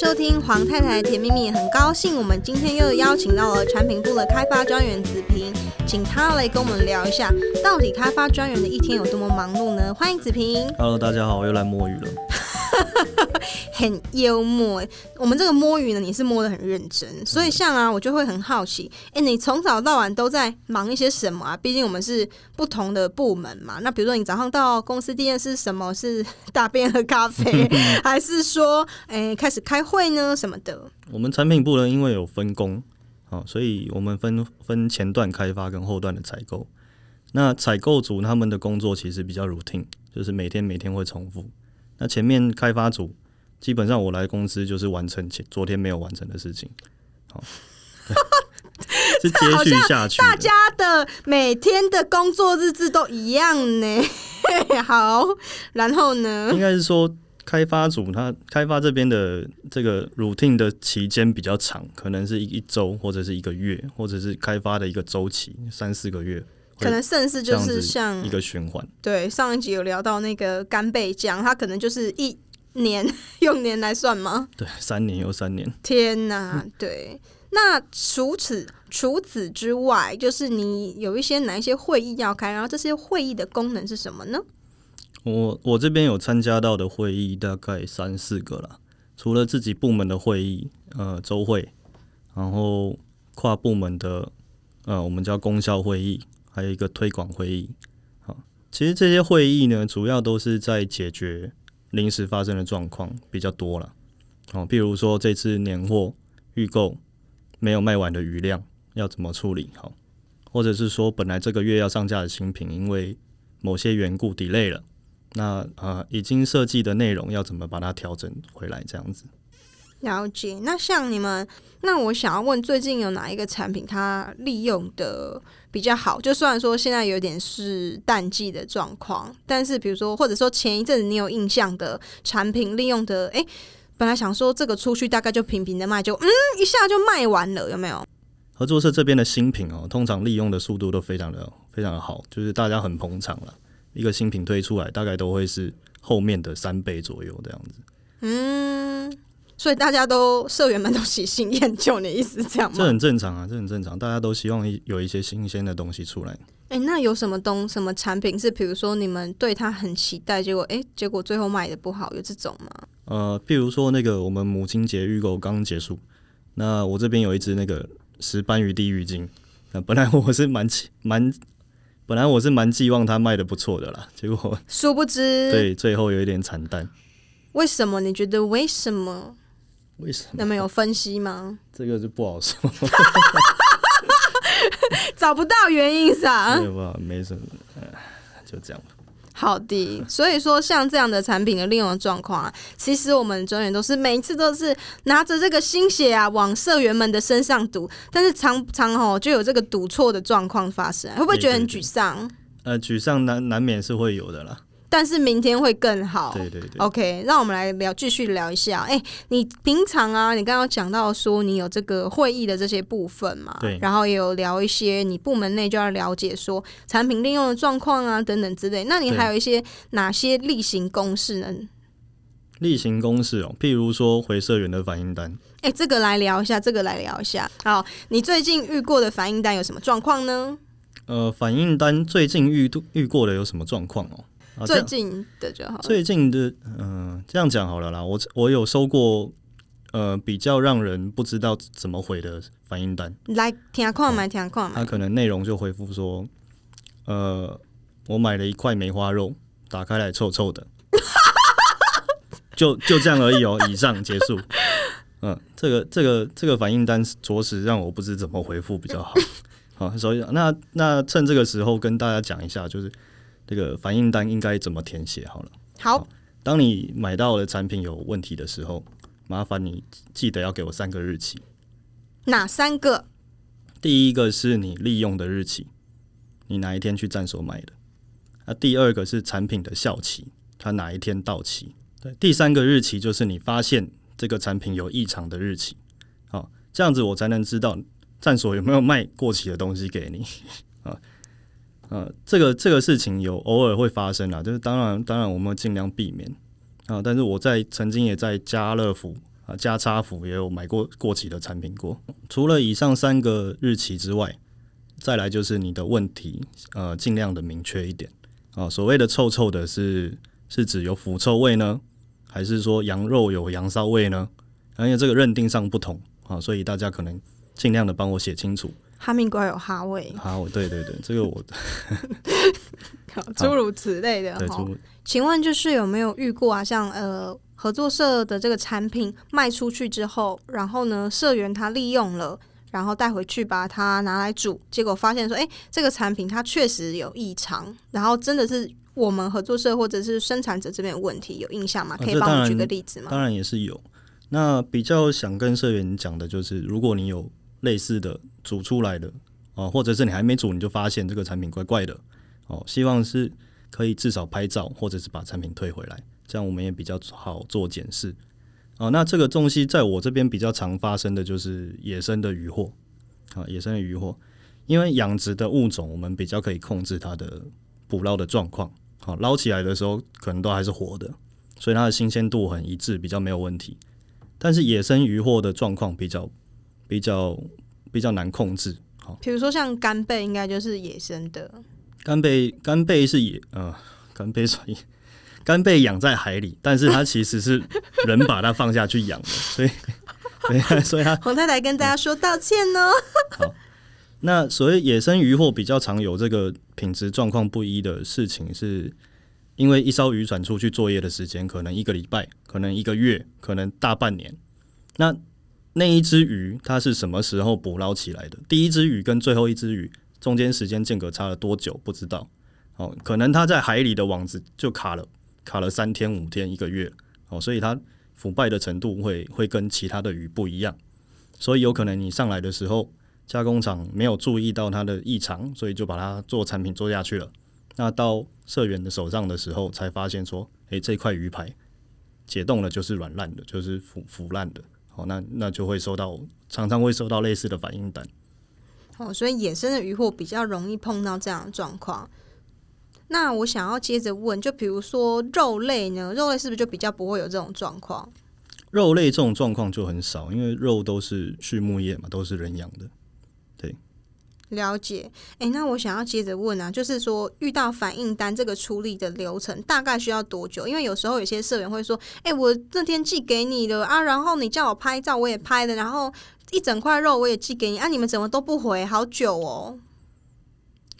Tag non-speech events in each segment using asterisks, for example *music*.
收听黄太太甜蜜蜜，很高兴我们今天又邀请到了产品部的开发专员子平，请他来跟我们聊一下，到底开发专员的一天有多么忙碌呢？欢迎子平。Hello，大家好，我又来摸鱼了。*laughs* 很幽默，我们这个摸鱼呢，你是摸的很认真，所以像啊，我就会很好奇，哎，你从早到晚都在忙一些什么啊？毕竟我们是不同的部门嘛。那比如说，你早上到公司第一件事是什么？是 *laughs* 大便喝咖啡，*laughs* 还是说，哎，开始开会呢？什么的？我们产品部呢，因为有分工，好，所以我们分分前段开发跟后段的采购。那采购组他们的工作其实比较 routine，就是每天每天会重复。那前面开发组基本上我来公司就是完成前昨天没有完成的事情，好，*laughs* 是接续下去。大家的每天的工作日志都一样呢。*laughs* 好，然后呢？应该是说开发组他开发这边的这个 routine 的期间比较长，可能是一一周或者是一个月，或者是开发的一个周期三四个月。可能甚至就是像一个循环。对，上一集有聊到那个干贝酱，它可能就是一年 *laughs* 用年来算吗？对，三年又三年。天哪，对。那除此除此之外，就是你有一些哪一些会议要开，然后这些会议的功能是什么呢？我我这边有参加到的会议大概三四个了，除了自己部门的会议，呃，周会，然后跨部门的，呃，我们叫公销会议。还有一个推广会议，好，其实这些会议呢，主要都是在解决临时发生的状况比较多了，哦，比如说这次年货预购没有卖完的余量要怎么处理，好，或者是说本来这个月要上架的新品，因为某些缘故 delay 了，那啊、呃、已经设计的内容要怎么把它调整回来，这样子。了解，那像你们，那我想要问，最近有哪一个产品它利用的比较好？就虽然说现在有点是淡季的状况，但是比如说，或者说前一阵子你有印象的产品利用的，哎，本来想说这个出去大概就平平的卖，就嗯一下就卖完了，有没有？合作社这边的新品哦，通常利用的速度都非常的非常的好，就是大家很捧场了。一个新品推出来，大概都会是后面的三倍左右这样子。嗯。所以大家都社员们都喜新厌旧，你的意思是这样吗？这很正常啊，这很正常，大家都希望有一些新鲜的东西出来。哎、欸，那有什么东什么产品是，比如说你们对它很期待，结果哎、欸，结果最后卖的不好，有这种吗？呃，譬如说那个我们母亲节预购刚结束，那我这边有一只那个石斑鱼地狱精，那本来我是蛮期蛮，本来我是蛮寄望它卖的不错的啦，结果殊不知，对，最后有一点惨淡。为什么？你觉得为什么？为什么？那么有分析吗？*laughs* 这个就不好说，*laughs* 找不到原因是吧？没有吧，没什么，就这样吧。好的，所以说像这样的产品的利用状况啊，其实我们专员都是每一次都是拿着这个心血啊，往社员们的身上赌，但是常常哦就有这个赌错的状况发生，会不会觉得很沮丧？呃，沮丧难难免是会有的啦。但是明天会更好。对对对。OK，让我们来聊，继续聊一下。哎、欸，你平常啊，你刚刚讲到说你有这个会议的这些部分嘛？对。然后也有聊一些你部门内就要了解说产品利用的状况啊等等之类。那你还有一些哪些例行公事呢？例行公事哦，譬如说回社员的反应单。哎、欸，这个来聊一下，这个来聊一下。好，你最近遇过的反应单有什么状况呢？呃，反应单最近遇遇过的有什么状况哦？最近的就好。最近的，嗯、呃，这样讲好了啦。我我有收过，呃，比较让人不知道怎么回的反应单。来听看嘛，听看嘛。他可能内容就回复说，呃，我买了一块梅花肉，打开来臭臭的，*laughs* 就就这样而已哦。以上结束。*laughs* 嗯、呃，这个这个这个反应单着实让我不知怎么回复比较好。好，所以那那趁这个时候跟大家讲一下，就是。这个反应单应该怎么填写？好了，好，当你买到的产品有问题的时候，麻烦你记得要给我三个日期。哪三个？第一个是你利用的日期，你哪一天去站所买的？那第二个是产品的效期，它哪一天到期？对，第三个日期就是你发现这个产品有异常的日期。好，这样子我才能知道站所有没有卖过期的东西给你啊。呃，这个这个事情有偶尔会发生啊，就是当然当然我们尽量避免啊。但是我在曾经也在家乐福啊，家差福也有买过过期的产品过。除了以上三个日期之外，再来就是你的问题，呃，尽量的明确一点啊。所谓的臭臭的是是指有腐臭味呢，还是说羊肉有羊骚味呢？因为这个认定上不同啊，所以大家可能尽量的帮我写清楚。哈密瓜有哈味，哈，味，对对对，这个我 *laughs* 诸如此类的哈。请问就是有没有遇过啊？像呃合作社的这个产品卖出去之后，然后呢社员他利用了，然后带回去把它拿来煮，结果发现说，哎，这个产品它确实有异常，然后真的是我们合作社或者是生产者这边有问题，有印象吗？可以帮我举个例子吗？啊，当然也是有。那比较想跟社员讲的就是，如果你有。类似的煮出来的哦，或者是你还没煮你就发现这个产品怪怪的哦，希望是可以至少拍照，或者是把产品退回来，这样我们也比较好做检视哦。那这个东西在我这边比较常发生的就是野生的渔货啊，野生的渔货，因为养殖的物种我们比较可以控制它的捕捞的状况，好捞起来的时候可能都还是活的，所以它的新鲜度很一致，比较没有问题。但是野生渔货的状况比较。比较比较难控制，好，比如说像干贝，应该就是野生的。干贝干贝是野，呃，干贝 *laughs* 所以干贝养在海里，但是它其实是人把它放下去养的，*laughs* 所以 *laughs* 所以它洪太太跟大家说道歉哦。好，那所谓野生渔获比较常有这个品质状况不一的事情，是因为一艘渔船出去作业的时间可能一个礼拜，可能一个月，可能大半年，那。那一只鱼它是什么时候捕捞起来的？第一只鱼跟最后一只鱼中间时间间隔差了多久？不知道。哦，可能它在海里的网子就卡了，卡了三天、五天、一个月。哦，所以它腐败的程度会会跟其他的鱼不一样。所以有可能你上来的时候，加工厂没有注意到它的异常，所以就把它做产品做下去了。那到社员的手上的时候，才发现说，诶，这块鱼排解冻了就是软烂的，就是腐腐烂的。哦，那那就会收到，常常会收到类似的反应单。哦，所以野生的渔获比较容易碰到这样的状况。那我想要接着问，就比如说肉类呢？肉类是不是就比较不会有这种状况？肉类这种状况就很少，因为肉都是畜牧业嘛，都是人养的。了解，哎、欸，那我想要接着问啊，就是说遇到反应单这个处理的流程大概需要多久？因为有时候有些社员会说，哎、欸，我那天寄给你的啊，然后你叫我拍照，我也拍了，然后一整块肉我也寄给你啊，你们怎么都不回？好久哦。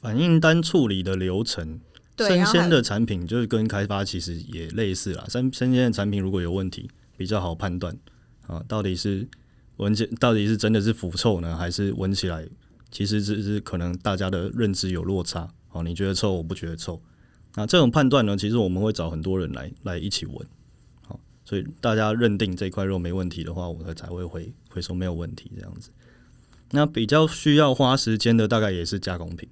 反应单处理的流程，生鲜的产品就是跟开发其实也类似啦。生生鲜的产品如果有问题，比较好判断啊，到底是闻起到底是真的是腐臭呢，还是闻起来？其实只是可能大家的认知有落差，哦，你觉得臭，我不觉得臭。那这种判断呢，其实我们会找很多人来来一起闻，好，所以大家认定这块肉没问题的话，我们才会回回收没有问题这样子。那比较需要花时间的，大概也是加工品，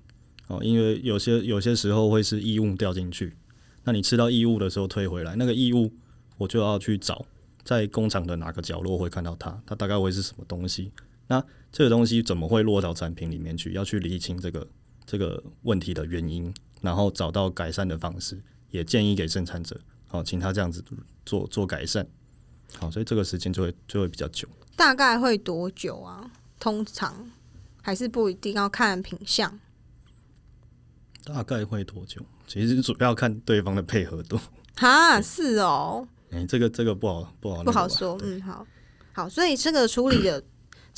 哦，因为有些有些时候会是异物掉进去，那你吃到异物的时候退回来，那个异物我就要去找，在工厂的哪个角落会看到它，它大概会是什么东西。那这个东西怎么会落到产品里面去？要去理清这个这个问题的原因，然后找到改善的方式，也建议给生产者，好，请他这样子做做改善。好，所以这个时间就会就会比较久。大概会多久啊？通常还是不一定要看品相。大概会多久？其实主要看对方的配合度。哈，是哦。哎、欸，这个这个不好不好不好说。嗯，好好，所以这个处理的。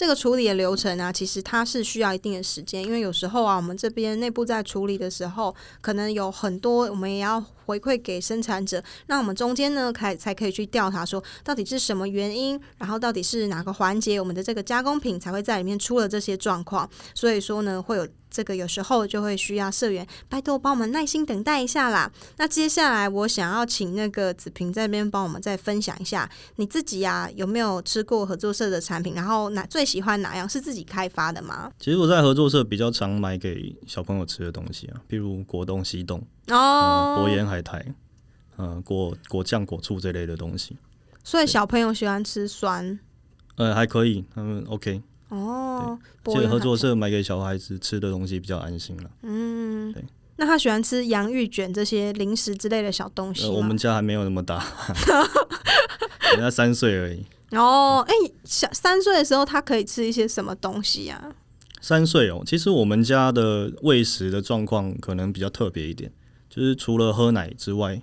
这个处理的流程啊，其实它是需要一定的时间，因为有时候啊，我们这边内部在处理的时候，可能有很多我们也要回馈给生产者，那我们中间呢，才才可以去调查说到底是什么原因，然后到底是哪个环节，我们的这个加工品才会在里面出了这些状况，所以说呢，会有。这个有时候就会需要社员拜托帮我们耐心等待一下啦。那接下来我想要请那个子平这边帮我们再分享一下你自己呀、啊，有没有吃过合作社的产品？然后哪最喜欢哪样？是自己开发的吗？其实我在合作社比较常买给小朋友吃的东西啊，譬如果冻、西冻哦，薄盐海苔，嗯、呃，果果酱、果醋这类的东西。所以小朋友喜欢吃酸？呃，还可以，他们 OK。哦，所以合作社买给小孩子吃的东西比较安心了。嗯，对。那他喜欢吃洋芋卷这些零食之类的小东西？呃，我们家还没有那么大，*laughs* 人家三岁而已。哦，哎、欸，小三岁的时候，他可以吃一些什么东西啊？三岁哦，其实我们家的喂食的状况可能比较特别一点，就是除了喝奶之外，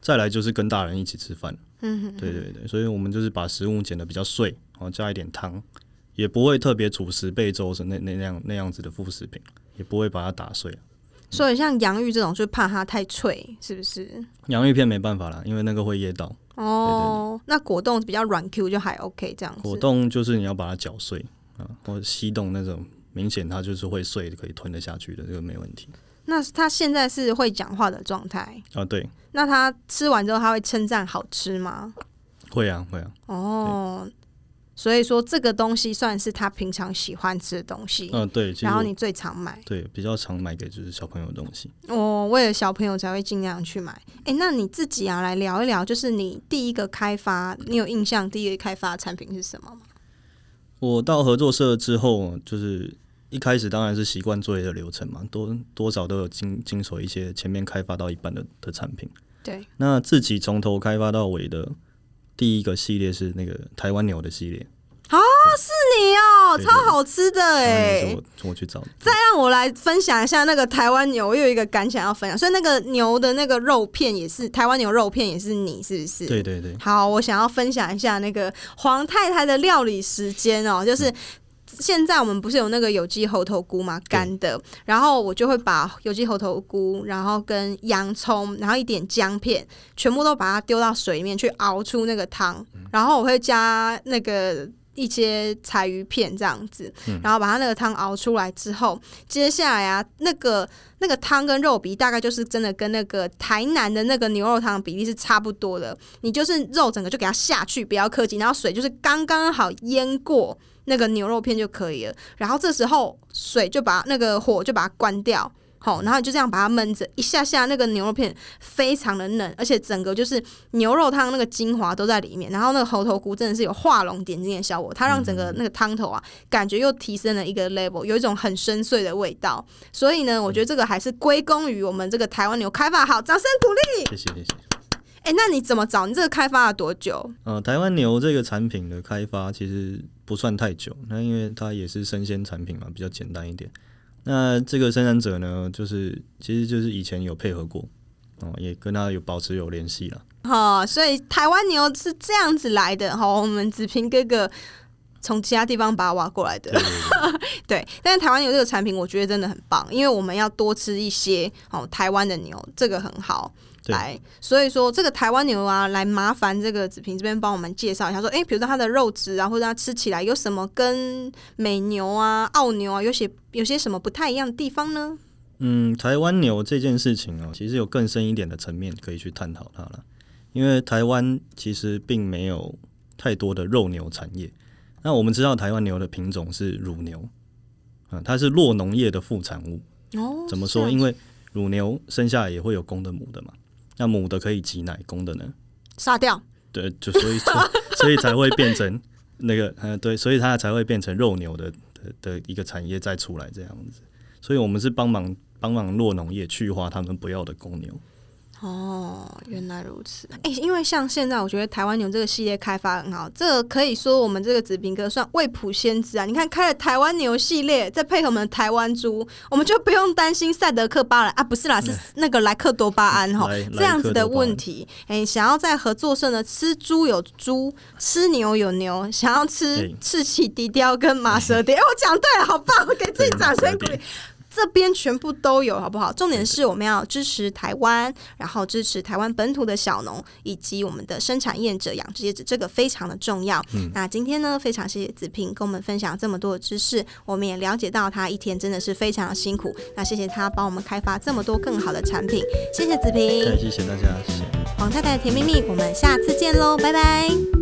再来就是跟大人一起吃饭。嗯哼，对对对，所以我们就是把食物剪得比较碎，然后加一点汤，也不会特别煮十倍粥是那那那样那样子的副食品，也不会把它打碎。所以像洋芋这种，就怕它太脆，是不是？洋芋片没办法啦，因为那个会噎到。哦，那果冻比较软 Q 就还 OK 这样子。果冻就是你要把它搅碎啊，或者吸冻那种，明显它就是会碎，可以吞得下去的，这个没问题。那他现在是会讲话的状态啊？对。那他吃完之后，他会称赞好吃吗？会啊，会啊。哦。所以说这个东西算是他平常喜欢吃的东西，嗯，对。然后你最常买，对，比较常买给就是小朋友的东西。哦，为了小朋友才会尽量去买。哎，那你自己啊，来聊一聊，就是你第一个开发，你有印象第一个开发的产品是什么吗？我到合作社之后，就是一开始当然是习惯作业的流程嘛，多多少都有经经手一些前面开发到一半的的产品。对，那自己从头开发到尾的。第一个系列是那个台湾牛的系列啊，是你哦，对对对，超好吃的哎！我我去找，再让我来分享一下那个台湾牛，我有一个感想要分享。所以那个牛的那个肉片也是台湾牛肉片，也是你是不是？对对对。好，我想要分享一下那个黄太太的料理时间哦，就是。嗯现在我们不是有那个有机猴头菇嘛？干的，然后我就会把有机猴头菇，然后跟洋葱，然后一点姜片，全部都把它丢到水里面去熬出那个汤，然后我会加那个一些柴鱼片这样子，然后把它那个汤熬出来之后，接下来啊，那个那个汤跟肉比大概就是真的跟那个台南的那个牛肉汤的比例是差不多的，你就是肉整个就给它下去，不要客气，然后水就是刚刚好淹过。那个牛肉片就可以了，然后这时候水就把那个火就把它关掉，好，然后你就这样把它焖着一下下，那个牛肉片非常的嫩，而且整个就是牛肉汤那个精华都在里面，然后那个猴头菇真的是有画龙点睛的效果，它让整个那个汤头啊感觉又提升了一个 level，有一种很深邃的味道，所以呢，我觉得这个还是归功于我们这个台湾牛开发好，掌声鼓励，*laughs* 谢谢谢谢。哎，那你怎么找？你这个开发了多久？呃，台湾牛这个产品的开发其实。不算太久，那因为它也是生鲜产品嘛，比较简单一点。那这个生产者呢，就是其实就是以前有配合过哦，也跟他有保持有联系了。好、哦，所以台湾牛是这样子来的。好，我们子平哥哥从其他地方把它挖过来的。对，*laughs* 但是台湾牛这个产品，我觉得真的很棒，因为我们要多吃一些哦，台湾的牛，这个很好。来，所以说这个台湾牛啊，来麻烦这个子平这边帮我们介绍一下，说，哎，比如说它的肉质啊，或者它吃起来有什么跟美牛啊、澳牛啊有些有些什么不太一样的地方呢？嗯，台湾牛这件事情哦，其实有更深一点的层面可以去探讨它了，因为台湾其实并没有太多的肉牛产业。那我们知道台湾牛的品种是乳牛，啊，它是弱农业的副产物。哦，怎么说？因为乳牛生下来也会有公的母的嘛。那母的可以挤奶，公的呢？杀掉。对，就所以 *laughs* 所以才会变成那个，嗯，对，所以它才会变成肉牛的的的一个产业再出来这样子。所以我们是帮忙帮忙落农业去化他们不要的公牛。哦，原来如此。哎、欸，因为像现在，我觉得台湾牛这个系列开发很好，这个可以说我们这个子平哥算未卜先知啊！你看，开了台湾牛系列，再配合我们的台湾猪，我们就不用担心赛德克巴莱啊，不是啦，是那个莱克多巴胺哈，这样子的问题。哎、欸，想要在合作社呢，吃猪有猪，吃牛有牛，想要吃赤鳍低雕跟马舌蝶，哎、欸，我讲对了，好棒，我 *laughs* 给自己掌声鼓励。这边全部都有，好不好？重点是我们要支持台湾，然后支持台湾本土的小农以及我们的生产业者养殖业者，这个非常的重要。嗯，那今天呢，非常谢谢子平跟我们分享这么多的知识，我们也了解到他一天真的是非常的辛苦。那谢谢他帮我们开发这么多更好的产品，谢谢子平，谢谢大家，谢谢。黄太太的甜蜜蜜，我们下次见喽，拜拜。